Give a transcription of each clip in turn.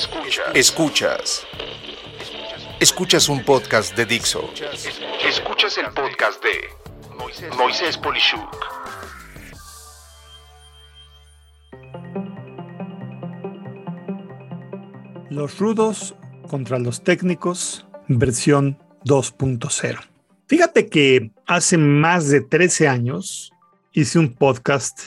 Escuchas. Escuchas. Escuchas un podcast de Dixo. Escuchas el podcast de Moisés Polishuk. Los rudos contra los técnicos, versión 2.0. Fíjate que hace más de 13 años hice un podcast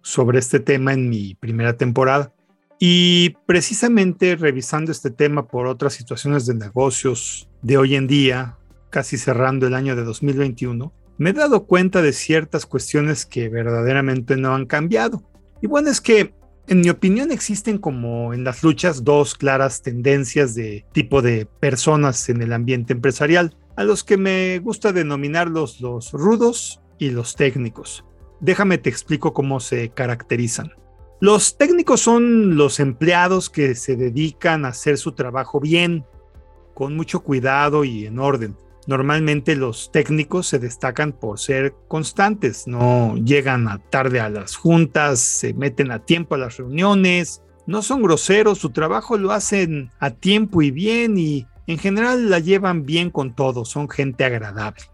sobre este tema en mi primera temporada. Y precisamente revisando este tema por otras situaciones de negocios de hoy en día, casi cerrando el año de 2021, me he dado cuenta de ciertas cuestiones que verdaderamente no han cambiado. Y bueno, es que en mi opinión existen como en las luchas dos claras tendencias de tipo de personas en el ambiente empresarial, a los que me gusta denominarlos los rudos y los técnicos. Déjame te explico cómo se caracterizan. Los técnicos son los empleados que se dedican a hacer su trabajo bien, con mucho cuidado y en orden. Normalmente los técnicos se destacan por ser constantes, no llegan tarde a las juntas, se meten a tiempo a las reuniones, no son groseros, su trabajo lo hacen a tiempo y bien y en general la llevan bien con todo, son gente agradable.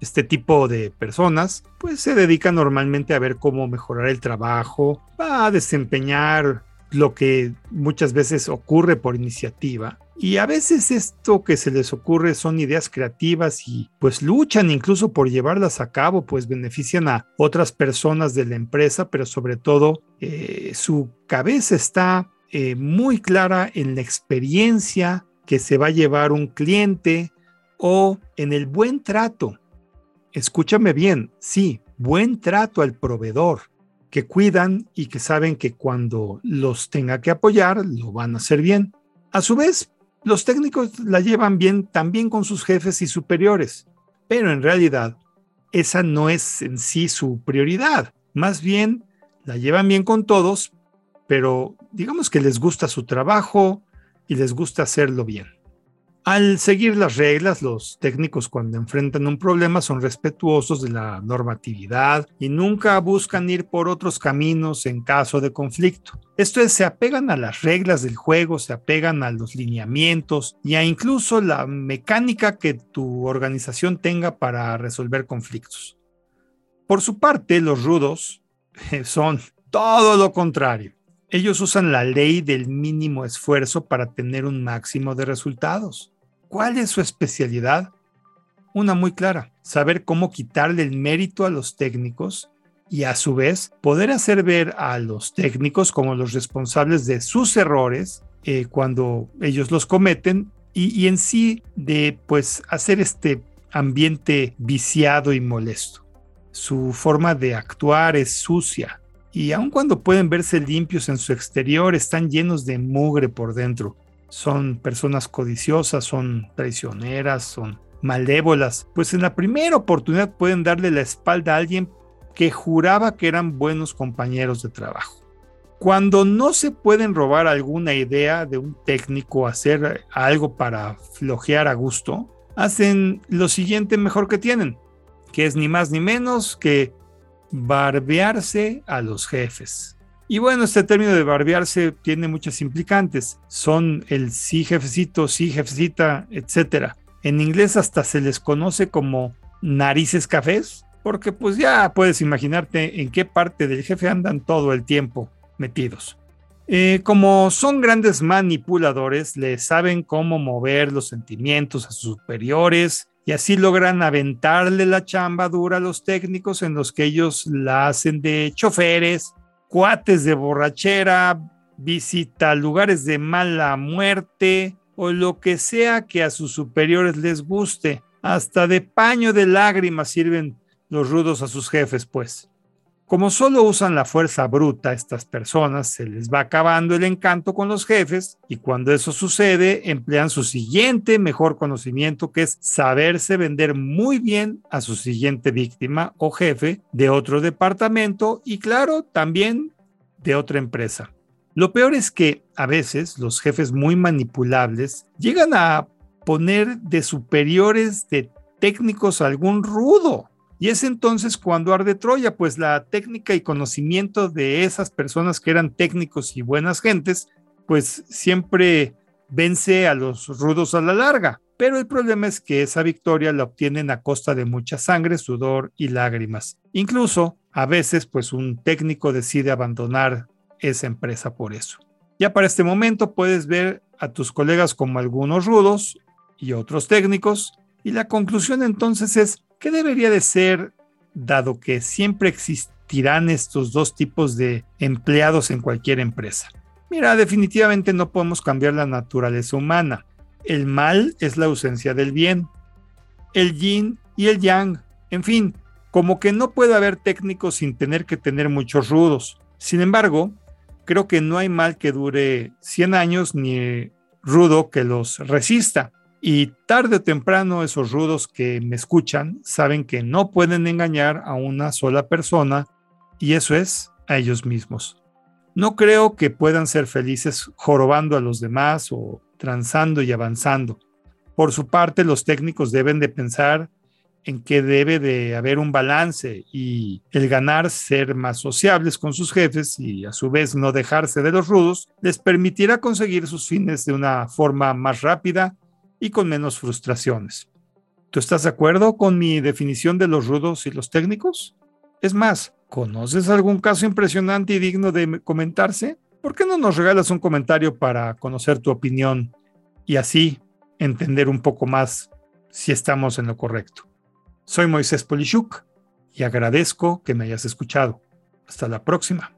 Este tipo de personas pues se dedica normalmente a ver cómo mejorar el trabajo, a desempeñar lo que muchas veces ocurre por iniciativa. Y a veces esto que se les ocurre son ideas creativas y pues luchan incluso por llevarlas a cabo, pues benefician a otras personas de la empresa, pero sobre todo eh, su cabeza está eh, muy clara en la experiencia que se va a llevar un cliente o en el buen trato escúchame bien, sí, buen trato al proveedor, que cuidan y que saben que cuando los tenga que apoyar, lo van a hacer bien. A su vez, los técnicos la llevan bien también con sus jefes y superiores, pero en realidad esa no es en sí su prioridad. Más bien, la llevan bien con todos, pero digamos que les gusta su trabajo y les gusta hacerlo bien. Al seguir las reglas, los técnicos cuando enfrentan un problema son respetuosos de la normatividad y nunca buscan ir por otros caminos en caso de conflicto. Esto es, se apegan a las reglas del juego, se apegan a los lineamientos y a incluso la mecánica que tu organización tenga para resolver conflictos. Por su parte, los rudos son todo lo contrario. Ellos usan la ley del mínimo esfuerzo para tener un máximo de resultados. ¿Cuál es su especialidad? Una muy clara, saber cómo quitarle el mérito a los técnicos y a su vez poder hacer ver a los técnicos como los responsables de sus errores eh, cuando ellos los cometen y, y en sí de pues hacer este ambiente viciado y molesto. Su forma de actuar es sucia y aun cuando pueden verse limpios en su exterior están llenos de mugre por dentro son personas codiciosas, son traicioneras, son malévolas, pues en la primera oportunidad pueden darle la espalda a alguien que juraba que eran buenos compañeros de trabajo. Cuando no se pueden robar alguna idea de un técnico, hacer algo para flojear a gusto, hacen lo siguiente mejor que tienen, que es ni más ni menos que barbearse a los jefes. Y bueno, este término de barbearse tiene muchas implicantes. Son el sí jefecito, sí jefecita, etc. En inglés hasta se les conoce como narices cafés, porque pues ya puedes imaginarte en qué parte del jefe andan todo el tiempo metidos. Eh, como son grandes manipuladores, les saben cómo mover los sentimientos a sus superiores y así logran aventarle la chamba dura a los técnicos en los que ellos la hacen de choferes, cuates de borrachera, visita lugares de mala muerte o lo que sea que a sus superiores les guste. Hasta de paño de lágrimas sirven los rudos a sus jefes, pues. Como solo usan la fuerza bruta estas personas, se les va acabando el encanto con los jefes y cuando eso sucede, emplean su siguiente mejor conocimiento, que es saberse vender muy bien a su siguiente víctima o jefe de otro departamento y claro, también de otra empresa. Lo peor es que a veces los jefes muy manipulables llegan a poner de superiores de técnicos algún rudo y es entonces cuando arde Troya, pues la técnica y conocimiento de esas personas que eran técnicos y buenas gentes pues siempre vence a los rudos a la larga. Pero el problema es que esa victoria la obtienen a costa de mucha sangre, sudor y lágrimas. Incluso, a veces, pues un técnico decide abandonar esa empresa por eso. Ya para este momento puedes ver a tus colegas como algunos rudos y otros técnicos, y la conclusión entonces es, ¿qué debería de ser, dado que siempre existirán estos dos tipos de empleados en cualquier empresa? Mira, definitivamente no podemos cambiar la naturaleza humana. El mal es la ausencia del bien. El yin y el yang. En fin, como que no puede haber técnicos sin tener que tener muchos rudos. Sin embargo, creo que no hay mal que dure 100 años ni rudo que los resista. Y tarde o temprano esos rudos que me escuchan saben que no pueden engañar a una sola persona y eso es a ellos mismos. No creo que puedan ser felices jorobando a los demás o transando y avanzando. Por su parte, los técnicos deben de pensar en que debe de haber un balance y el ganar ser más sociables con sus jefes y a su vez no dejarse de los rudos les permitirá conseguir sus fines de una forma más rápida y con menos frustraciones. ¿Tú estás de acuerdo con mi definición de los rudos y los técnicos? Es más, ¿conoces algún caso impresionante y digno de comentarse? ¿Por qué no nos regalas un comentario para conocer tu opinión y así entender un poco más si estamos en lo correcto? Soy Moisés Polishuk y agradezco que me hayas escuchado. Hasta la próxima.